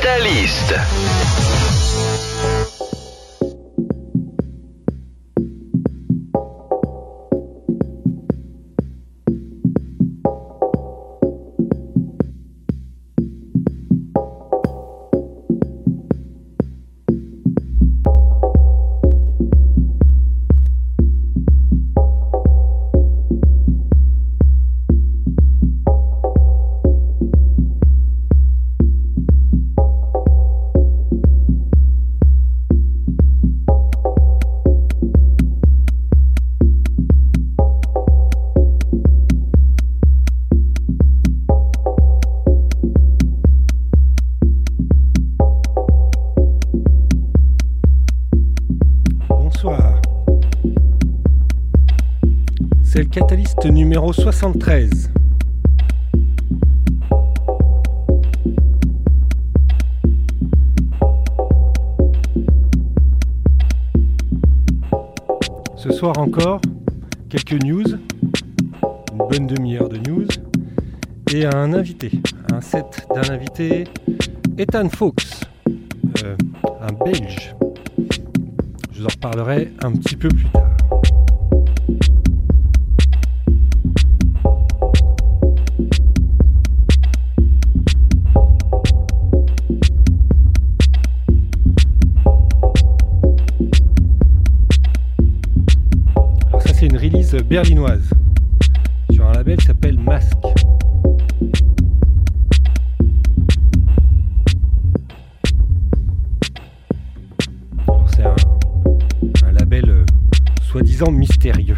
Catalyst. Bonsoir. Numéro 73. Ce soir encore, quelques news, une bonne demi-heure de news, et un invité, un set d'un invité, Ethan Fox, euh, un Belge. Je vous en reparlerai un petit peu plus tard. Berlinoise sur un label qui s'appelle Mask. C'est un, un label euh, soi-disant mystérieux.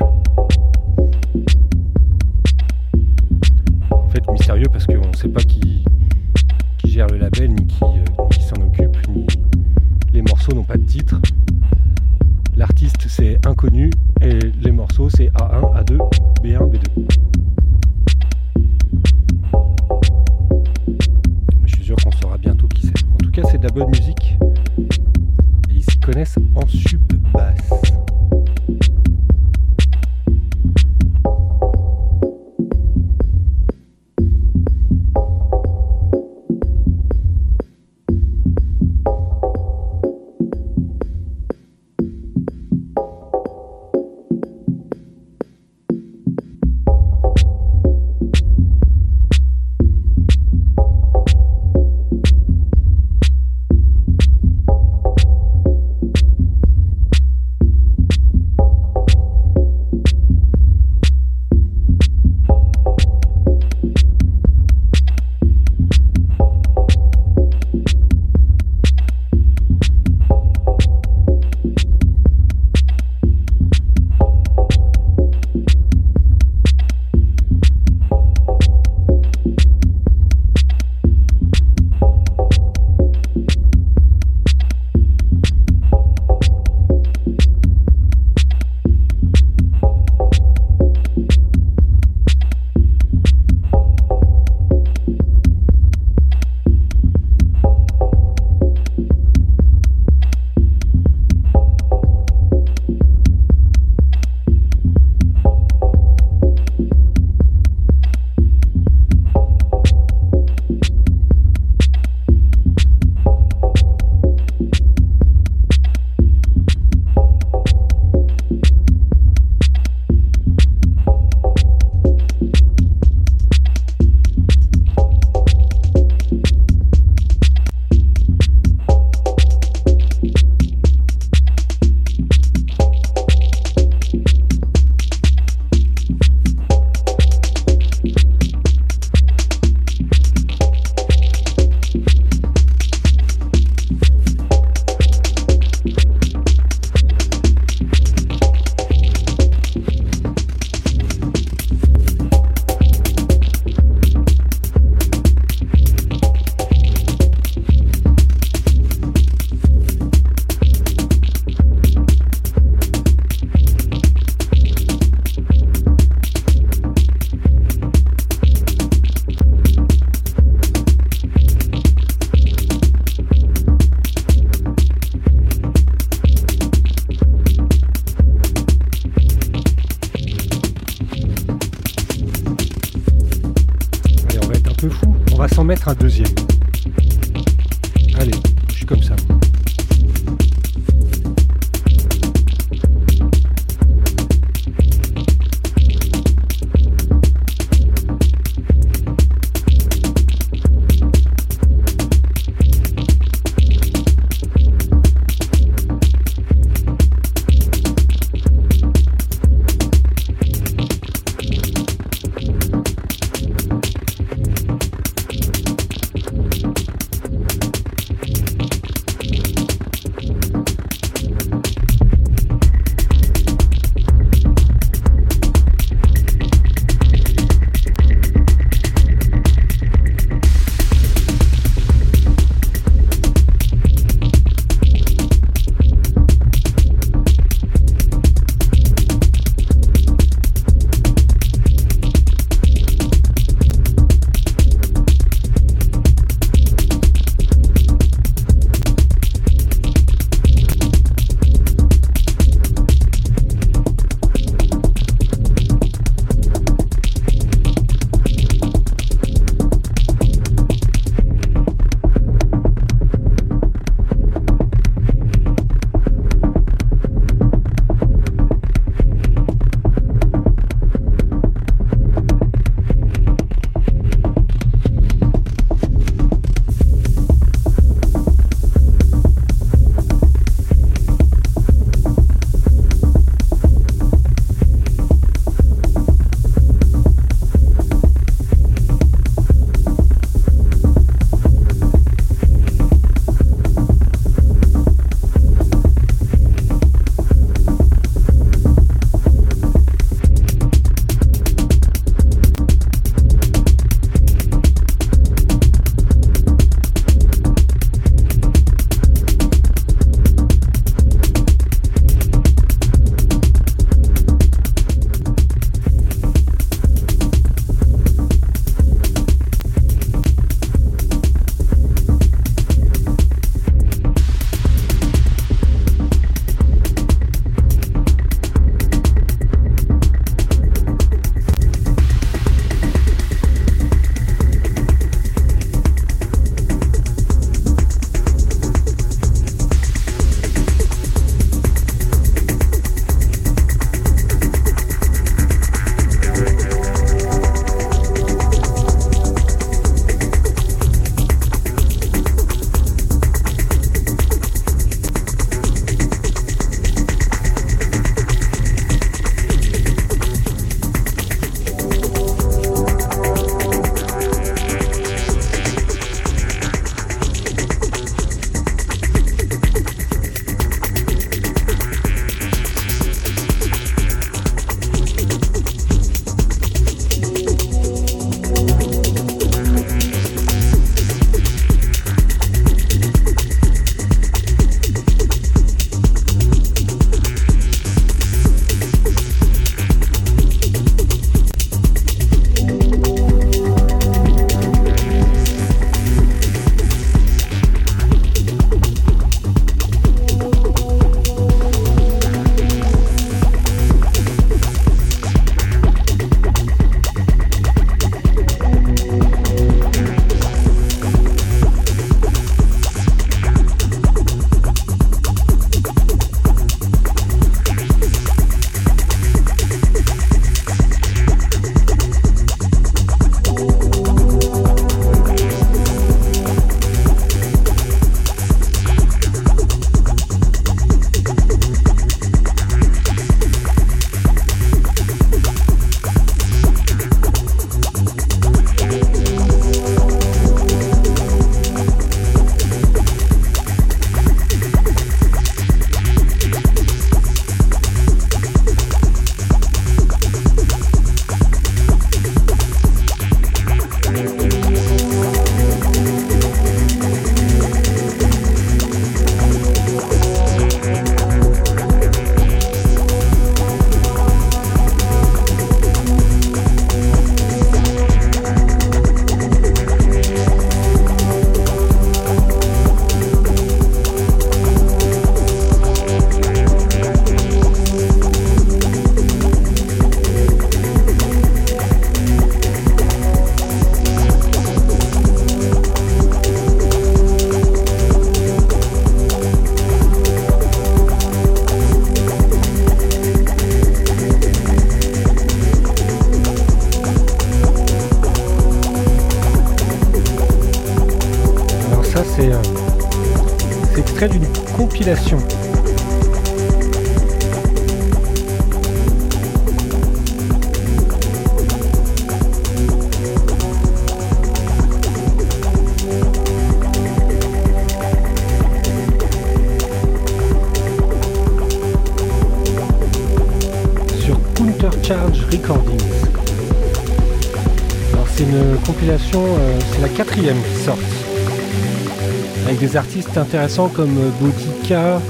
Artistes intéressants comme Boutica,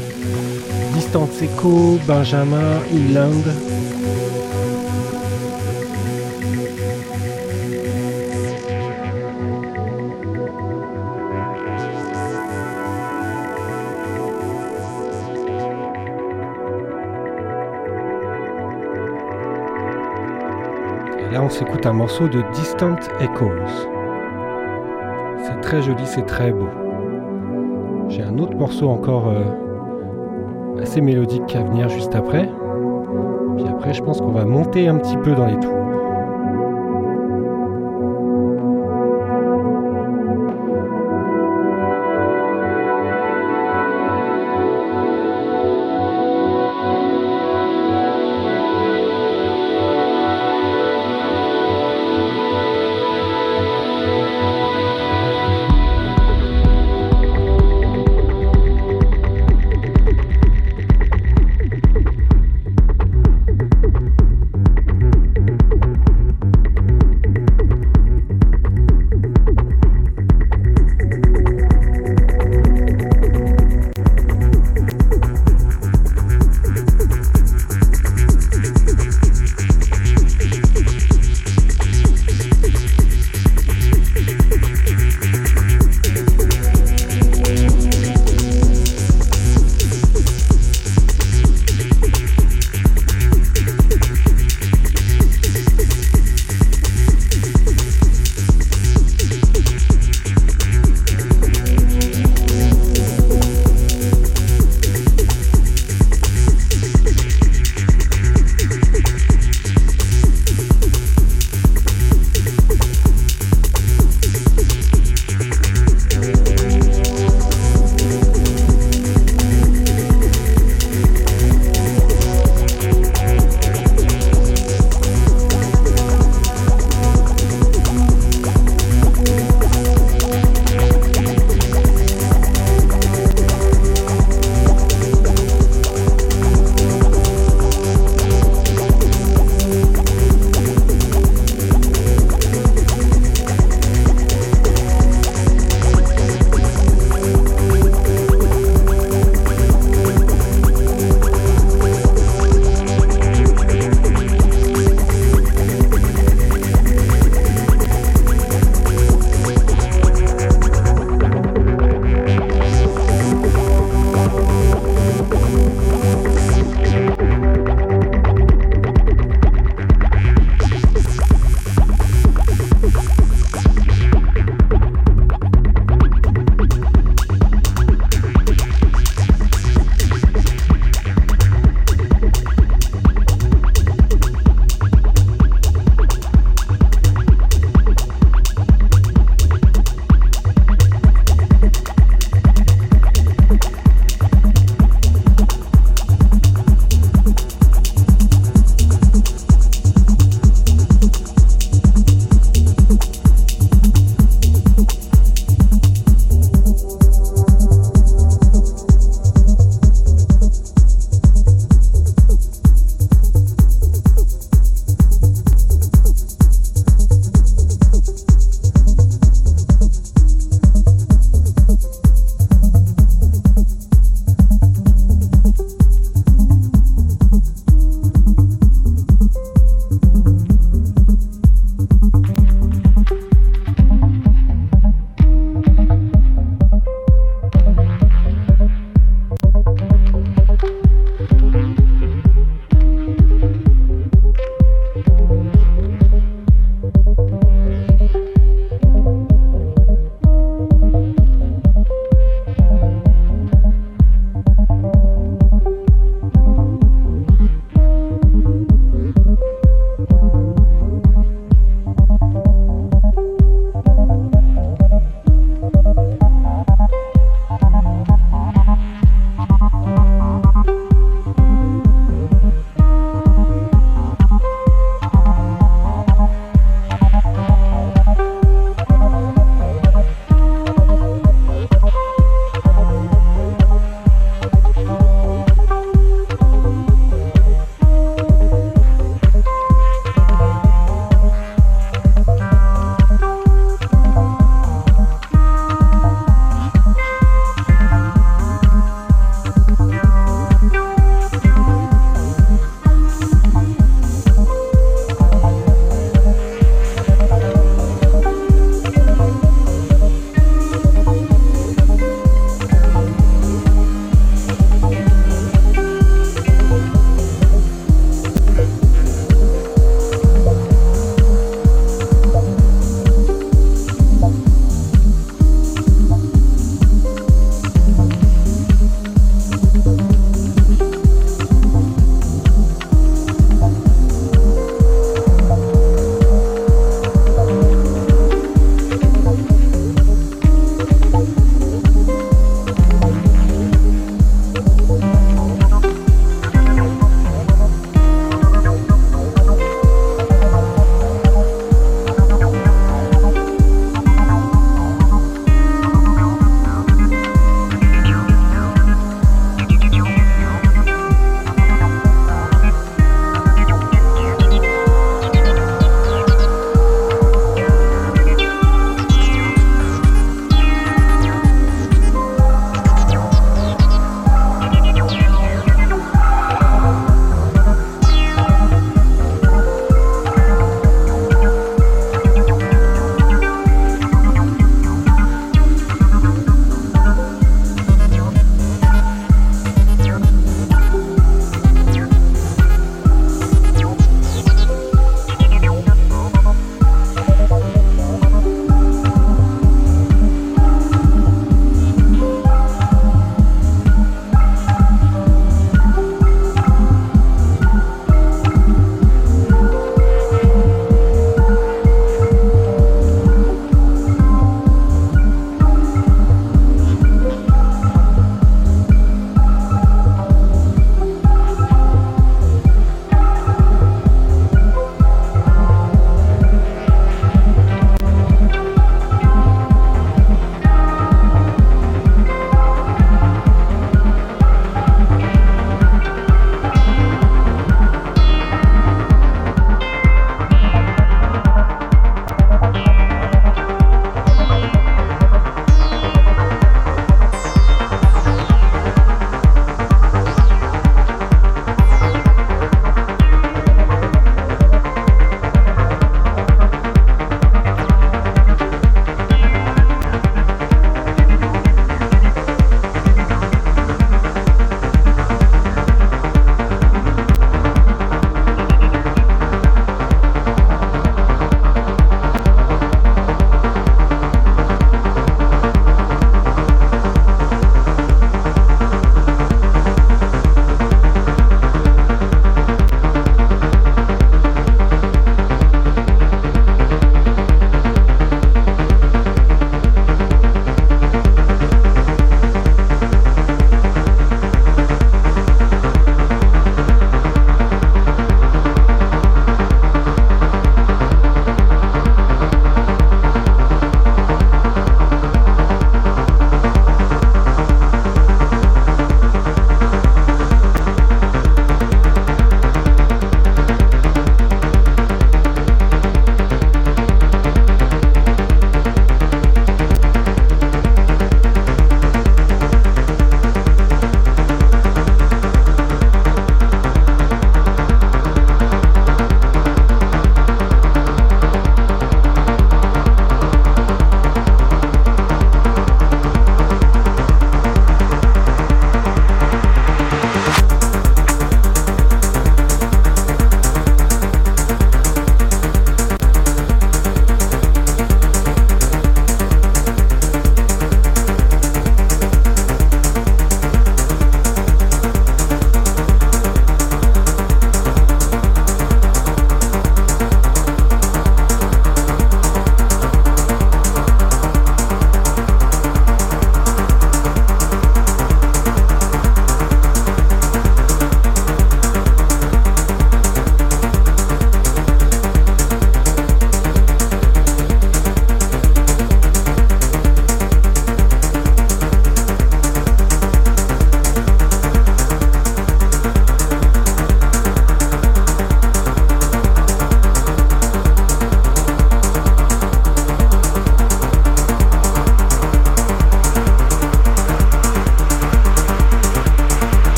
Distance Echo, Benjamin, Inland. Et là, on s'écoute un morceau de Distant Echoes. C'est très joli, c'est très beau. Un autre morceau encore euh, assez mélodique à venir juste après. Puis après, je pense qu'on va monter un petit peu dans les tours.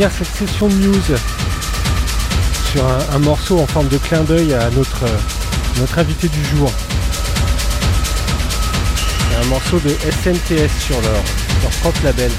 Cette session de news sur un, morceau en forme de clin d'œil à notre, invité du jour. un morceau de SNTS sur leur propre label.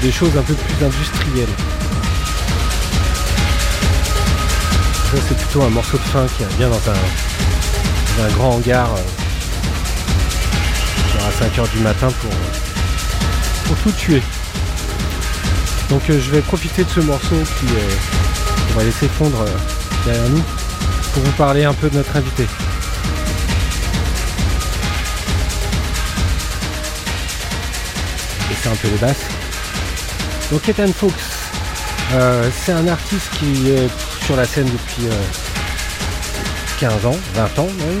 Des choses un peu plus industrielles. Ça c'est plutôt un morceau de fin qui vient dans un, un grand hangar euh, à 5h du matin pour, pour tout tuer. Donc euh, je vais profiter de ce morceau qui euh, on va laisser fondre derrière nous pour vous parler un peu de notre invité. un peu les basses. Donc Ethan Fox, euh, c'est un artiste qui est sur la scène depuis 15 euh, ans, 20 ans même.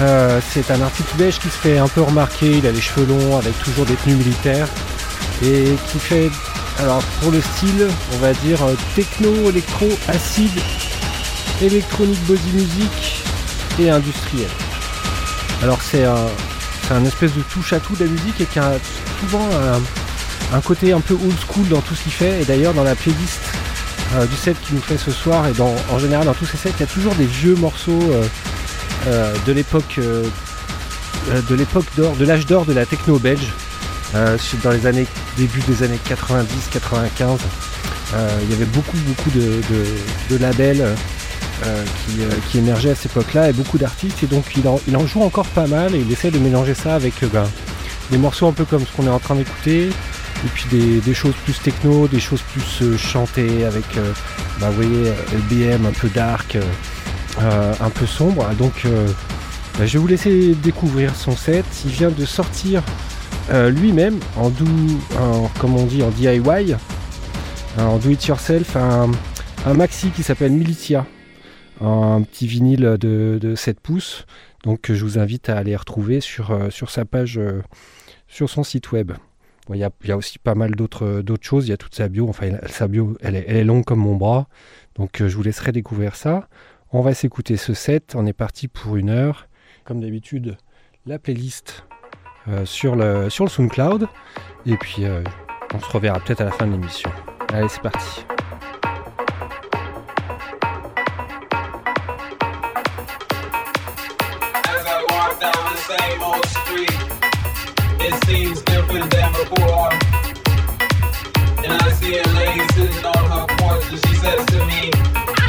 Euh, c'est un artiste belge qui se fait un peu remarquer, il a les cheveux longs avec toujours des tenues militaires et qui fait, alors pour le style, on va dire techno, électro, acide, électronique body music et industriel. Alors c'est un, c'est un espèce de touche à tout de la musique et qui a souvent un, côté un peu old school dans tout ce qu'il fait. Et d'ailleurs, dans la playlist euh, du set qu'il nous fait ce soir, et en général dans tous ces sets, il y a toujours des vieux morceaux euh, euh, de l'époque de l'époque d'or, de l'âge d'or de la techno belge, dans les années début des années 90-95. il y avait beaucoup beaucoup de, labels qui, émergeaient à cette époque-là et beaucoup d'artistes et donc il en, il en, joue encore pas mal et il essaie de mélanger ça avec ben, des morceaux un peu comme ce qu'on est en train d'écouter, et puis des, choses plus techno, des choses plus euh, chantées avec, euh, bah, vous voyez, LBM un peu dark, euh, un peu sombre. Donc, bah, je vais vous laisser découvrir son set. Il vient de sortir lui-même en do, comme on dit, en DIY, en do it yourself, un, maxi qui s'appelle Militia, un petit vinyle de, de 7 pouces. Donc je vous invite à aller retrouver sur, sur sa page sur son site web. Il y, a, aussi pas mal d'autres choses. Il y a toute sa bio. Enfin, sa bio, elle est, longue comme mon bras. Donc, euh, je vous laisserai découvrir ça. On va s'écouter ce set. On est parti pour une heure. Comme d'habitude, la playlist euh, sur, le, SoundCloud. Et puis, euh, on se reverra peut-être à la fin de l'émission. Allez, c'est parti. She says to me,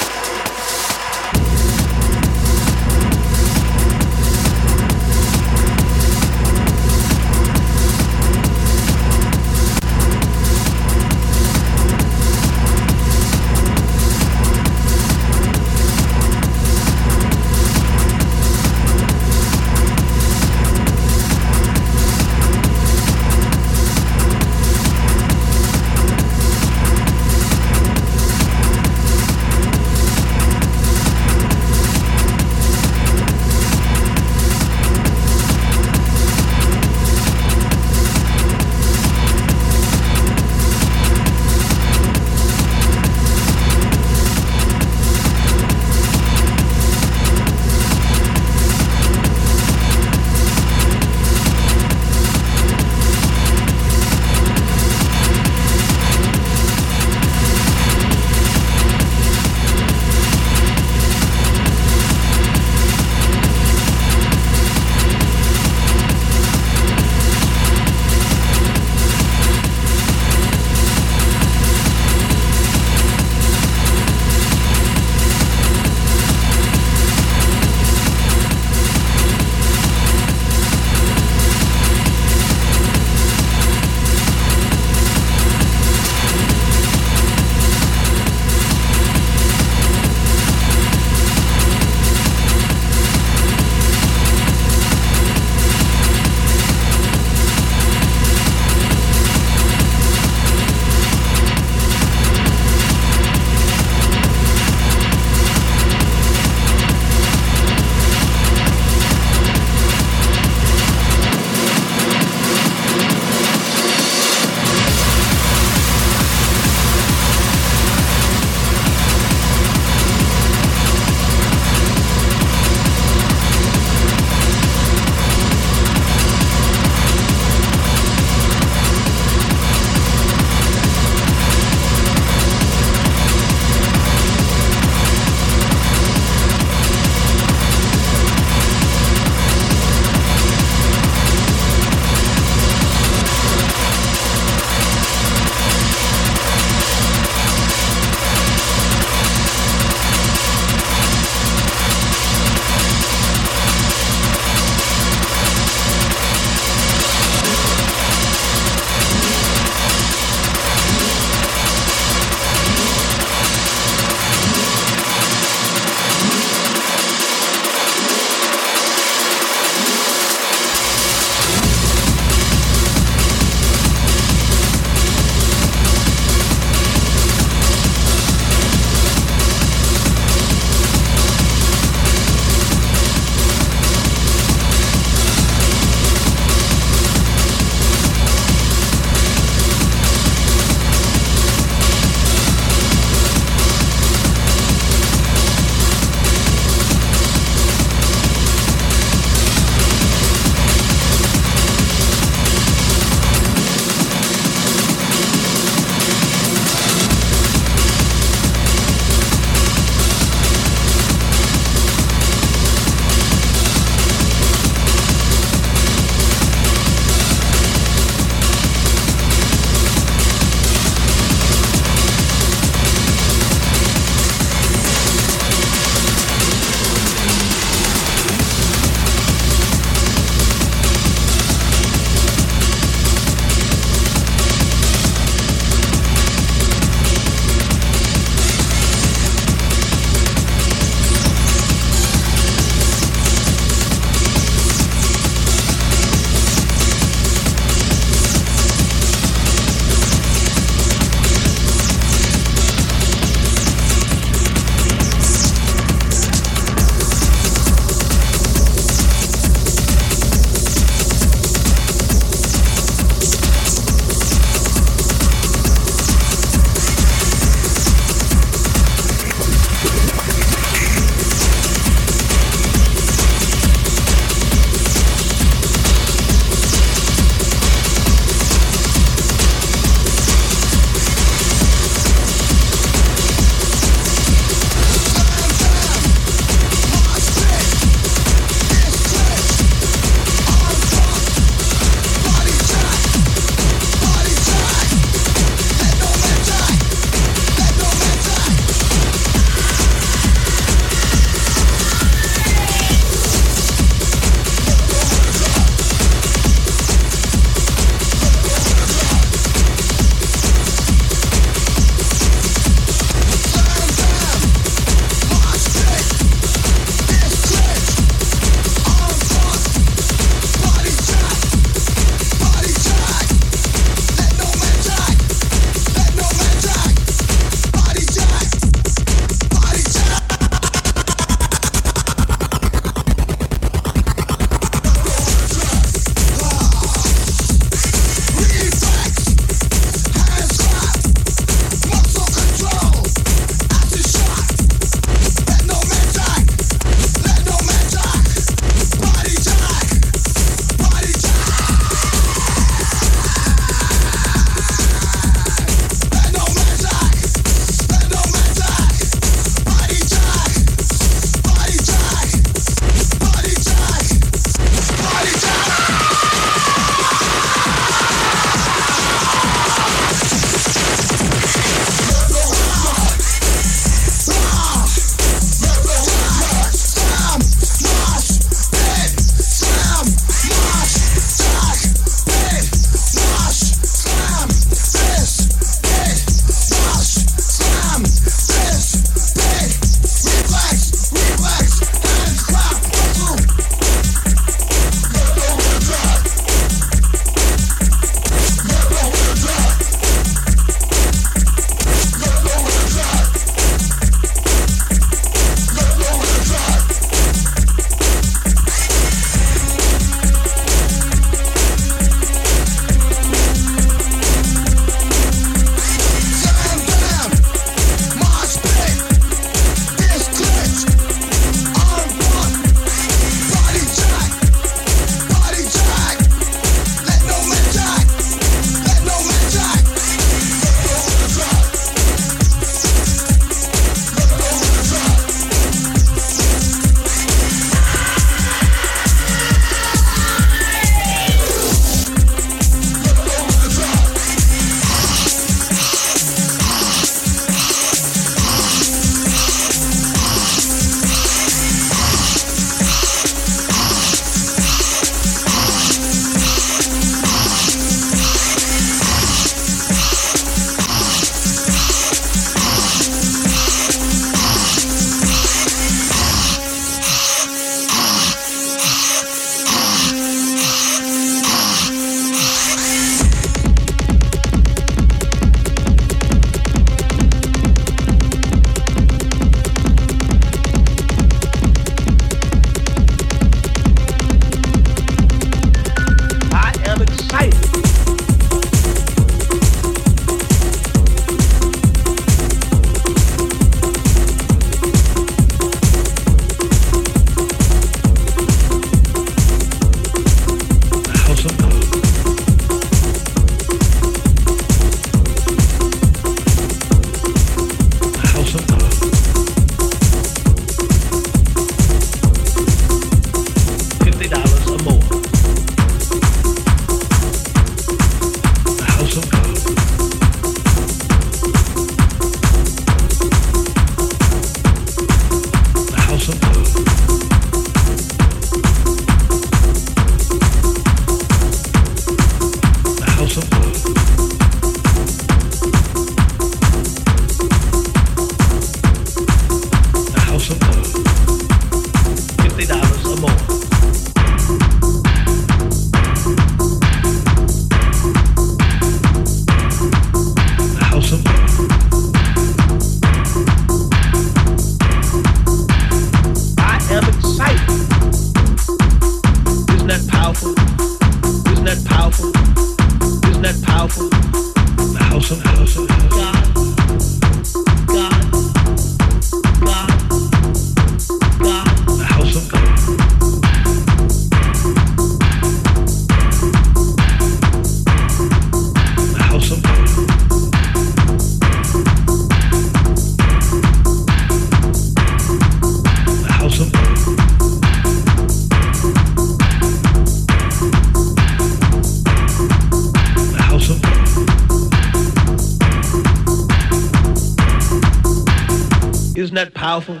that powerful?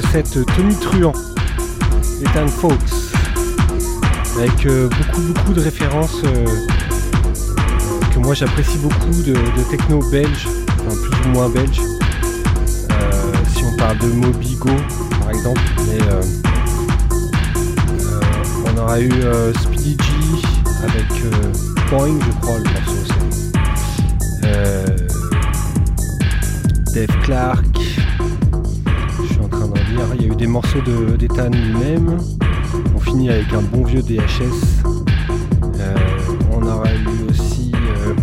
Cette tenue truand, Ethan Fox, avec euh, beaucoup beaucoup de références euh, que moi j'apprécie beaucoup de, techno belge, enfin plus ou moins belge. Euh, si on parle de Mobigo par exemple, mais on aura eu Speedy G avec Boing je crois le morceau c'est. Dave Clark, il y a eu des morceaux d'Ethan lui-même. On finit avec un bon vieux DHS. Euh, on aura eu aussi euh,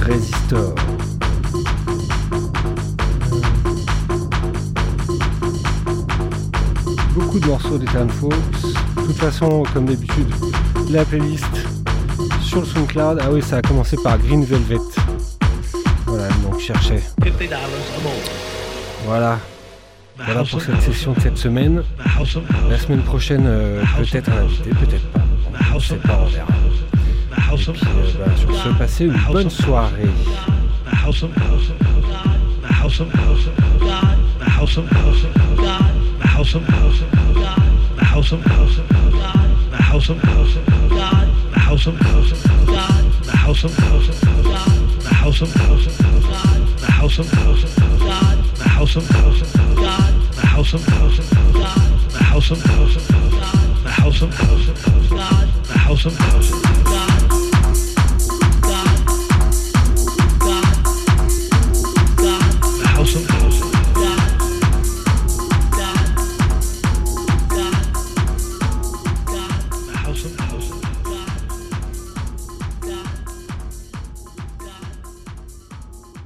Resistor. Beaucoup de morceaux d'Ethan Fox. De toute façon, comme d'habitude, la playlist sur le SoundCloud. Ah oui, ça a commencé par Green Velvet. Voilà, donc cherchais. Voilà. Voilà pour cette session de cette semaine. La semaine prochaine, euh, peut-être un invité, peut-être pas. On sait pas, on verra. Et puis, euh, bah, sur ce, passez une bonne soirée. house of the house of God, the house of God, the house of God, the house of God, the house of God, the house of God.